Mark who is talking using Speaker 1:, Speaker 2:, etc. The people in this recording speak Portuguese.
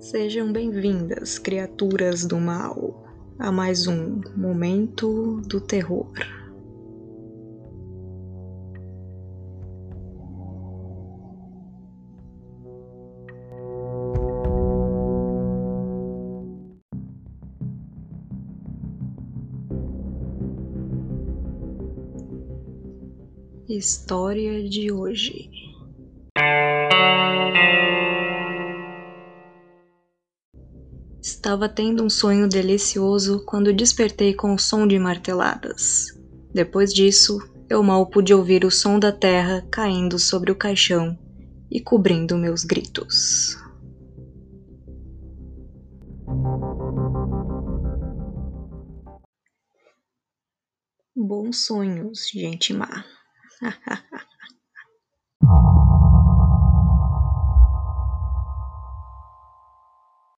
Speaker 1: Sejam bem-vindas, criaturas do mal, a mais um Momento do Terror. História de hoje. Estava tendo um sonho delicioso quando despertei com o som de marteladas. Depois disso, eu mal pude ouvir o som da terra caindo sobre o caixão e cobrindo meus gritos. Bons sonhos, gente má.